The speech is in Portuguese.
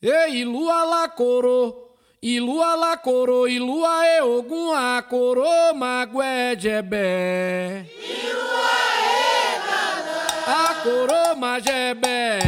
Ei, lua lá coro, e lua lá coro, e lua é ogum a coro magué jebé. E lua é A coro majebé.